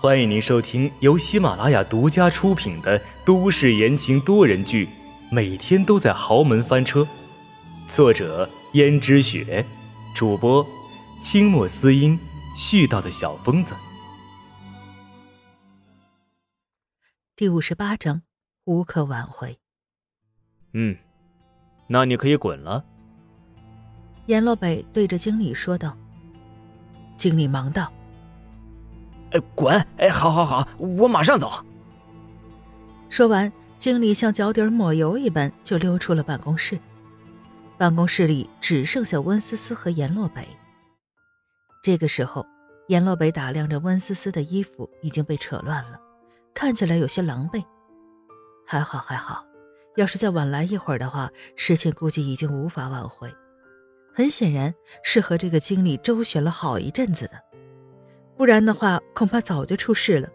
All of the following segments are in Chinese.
欢迎您收听由喜马拉雅独家出品的都市言情多人剧《每天都在豪门翻车》，作者：胭脂雪，主播：清墨思音，絮叨的小疯子。第五十八章，无可挽回。嗯，那你可以滚了。阎洛北对着经理说道。经理忙道。哎，滚！哎，好，好，好，我马上走。说完，经理像脚底抹油一般就溜出了办公室。办公室里只剩下温思思和阎洛北。这个时候，阎洛北打量着温思思的衣服已经被扯乱了，看起来有些狼狈。还好，还好，要是再晚来一会儿的话，事情估计已经无法挽回。很显然，是和这个经理周旋了好一阵子的。不然的话，恐怕早就出事了。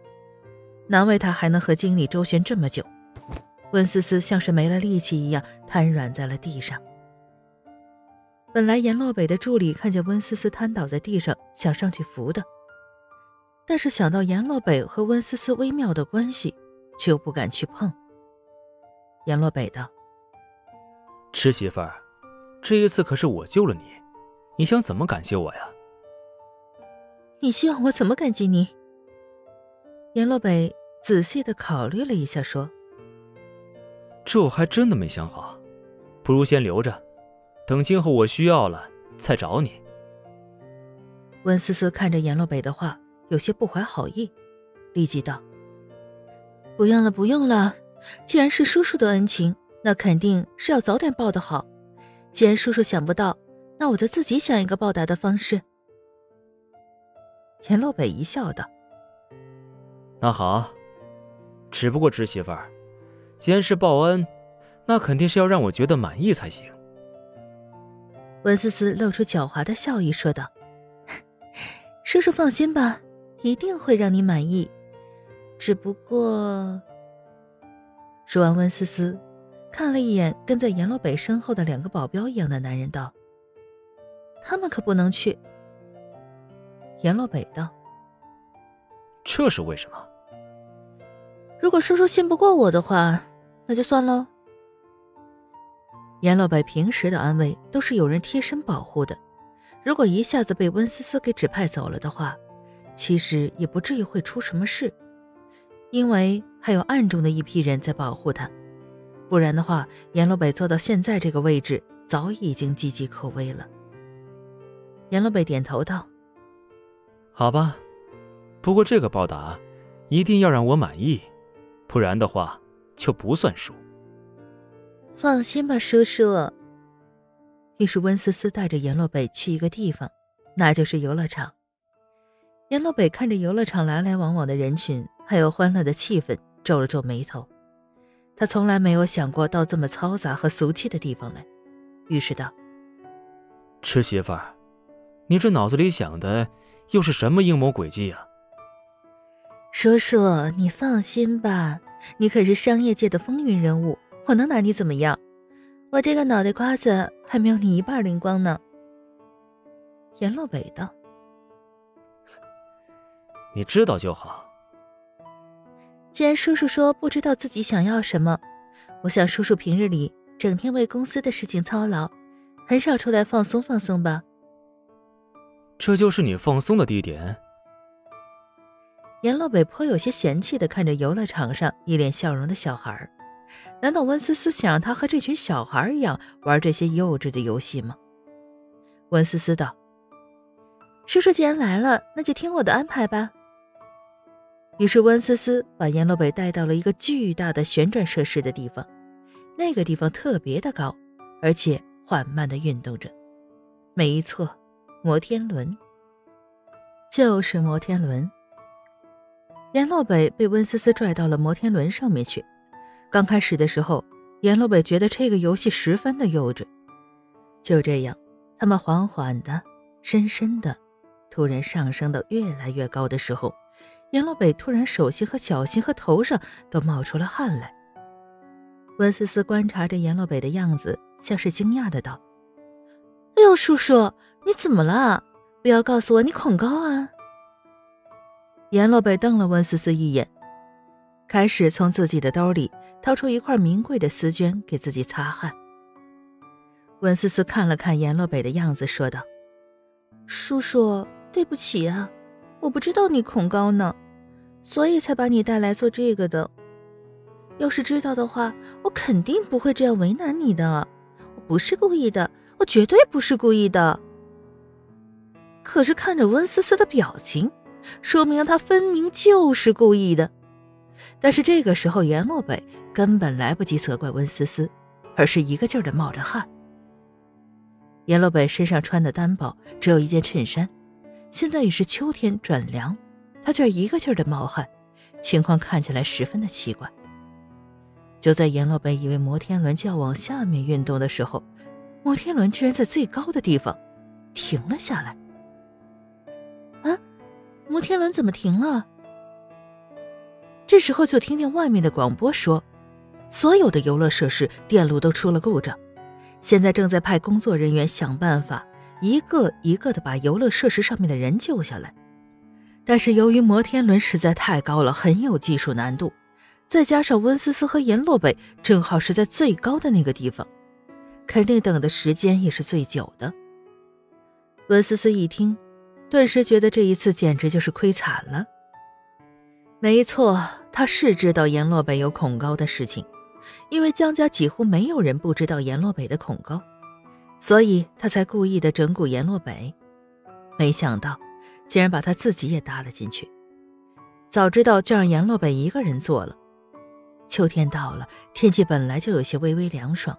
难为他还能和经理周旋这么久。温思思像是没了力气一样瘫软在了地上。本来阎洛北的助理看见温思思瘫倒在地上，想上去扶的，但是想到阎洛北和温思思微妙的关系，却又不敢去碰。阎洛北道：“吃媳妇儿，这一次可是我救了你，你想怎么感谢我呀？”你希望我怎么感激你？阎洛北仔细的考虑了一下，说：“这我还真的没想好，不如先留着，等今后我需要了再找你。”温思思看着阎洛北的话，有些不怀好意，立即道：“不用了，不用了。既然是叔叔的恩情，那肯定是要早点报的好。既然叔叔想不到，那我就自己想一个报答的方式。”阎洛北一笑，道：“那好，只不过侄媳妇儿，既然是报恩，那肯定是要让我觉得满意才行。”温思思露出狡猾的笑意，说道：“ 叔叔放心吧，一定会让你满意。只不过……”说完，温思思看了一眼跟在阎洛北身后的两个保镖一样的男人，道：“他们可不能去。”阎洛北道：“这是为什么？如果叔叔信不过我的话，那就算喽。”阎洛北平时的安危都是有人贴身保护的，如果一下子被温思思给指派走了的话，其实也不至于会出什么事，因为还有暗中的一批人在保护他。不然的话，阎洛北做到现在这个位置，早已经岌岌可危了。阎洛北点头道。好吧，不过这个报答一定要让我满意，不然的话就不算数。放心吧，叔叔。于是温思思带着阎洛北去一个地方，那就是游乐场。阎洛北看着游乐场来来往往的人群，还有欢乐的气氛，皱了皱眉头。他从来没有想过到这么嘈杂和俗气的地方来，于是道：“吃媳妇儿，你这脑子里想的……”又是什么阴谋诡计呀？叔叔，你放心吧，你可是商业界的风云人物，我能拿你怎么样？我这个脑袋瓜子还没有你一半灵光呢。阎洛北道：“ 你知道就好。既然叔叔说不知道自己想要什么，我想叔叔平日里整天为公司的事情操劳，很少出来放松放松吧。”这就是你放松的地点。阎洛北颇有些嫌弃的看着游乐场上一脸笑容的小孩难道温思思想让他和这群小孩一样玩这些幼稚的游戏吗？温思思道：“叔叔既然来了，那就听我的安排吧。”于是温思思把阎洛北带到了一个巨大的旋转设施的地方，那个地方特别的高，而且缓慢的运动着，没错。摩天轮，就是摩天轮。阎洛北被温思思拽到了摩天轮上面去。刚开始的时候，阎洛北觉得这个游戏十分的幼稚。就这样，他们缓缓的、深深的，突然上升到越来越高的时候，阎洛北突然手心和脚心和头上都冒出了汗来。温思思观察着阎洛北的样子，像是惊讶的道：“哎呦，叔叔！”你怎么了？不要告诉我你恐高啊！阎洛北瞪了温思思一眼，开始从自己的兜里掏出一块名贵的丝绢给自己擦汗。温思思看了看阎洛北的样子，说道：“叔叔，对不起啊，我不知道你恐高呢，所以才把你带来做这个的。要是知道的话，我肯定不会这样为难你的。我不是故意的，我绝对不是故意的。”可是看着温思思的表情，说明他分明就是故意的。但是这个时候，阎洛北根本来不及责怪温思思，而是一个劲儿的冒着汗。阎洛北身上穿的单薄，只有一件衬衫。现在已是秋天转凉，他却一个劲儿的冒汗，情况看起来十分的奇怪。就在阎洛北以为摩天轮就要往下面运动的时候，摩天轮居然在最高的地方停了下来。啊，摩天轮怎么停了？这时候就听见外面的广播说，所有的游乐设施电路都出了故障。现在正在派工作人员想办法，一个一个的把游乐设施上面的人救下来。但是由于摩天轮实在太高了，很有技术难度，再加上温思思和阎洛北正好是在最高的那个地方，肯定等的时间也是最久的。温思思一听，顿时觉得这一次简直就是亏惨了。没错，他是知道阎洛北有恐高的事情。因为江家几乎没有人不知道阎洛北的恐高，所以他才故意的整蛊阎洛北。没想到，竟然把他自己也搭了进去。早知道就让阎洛北一个人做了。秋天到了，天气本来就有些微微凉爽。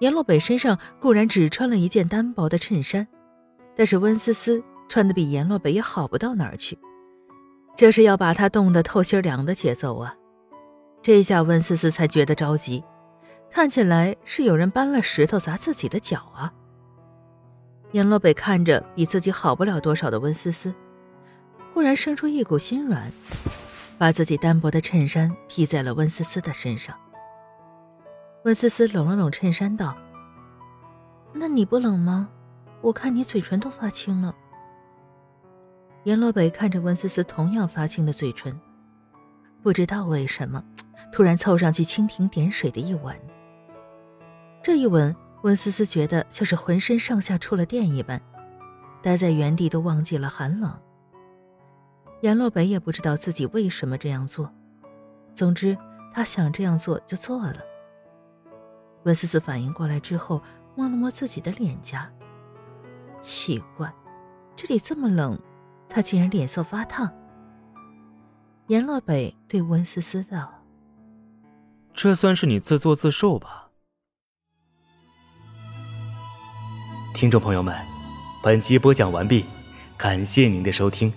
阎洛北身上固然只穿了一件单薄的衬衫，但是温思思穿的比阎洛北也好不到哪儿去。这是要把他冻得透心凉的节奏啊！这下温思思才觉得着急，看起来是有人搬了石头砸自己的脚啊！阎洛北看着比自己好不了多少的温思思，忽然生出一股心软，把自己单薄的衬衫披在了温思思的身上。温思思拢了拢衬衫，道：“那你不冷吗？我看你嘴唇都发青了。”阎洛北看着温思思同样发青的嘴唇。不知道为什么，突然凑上去蜻蜓点水的一吻。这一吻，温思思觉得像是浑身上下触了电一般，待在原地都忘记了寒冷。阎洛北也不知道自己为什么这样做，总之他想这样做就做了。温思思反应过来之后，摸了摸自己的脸颊，奇怪，这里这么冷，他竟然脸色发烫。阎洛北对温思思道：“这算是你自作自受吧。”听众朋友们，本集播讲完毕，感谢您的收听。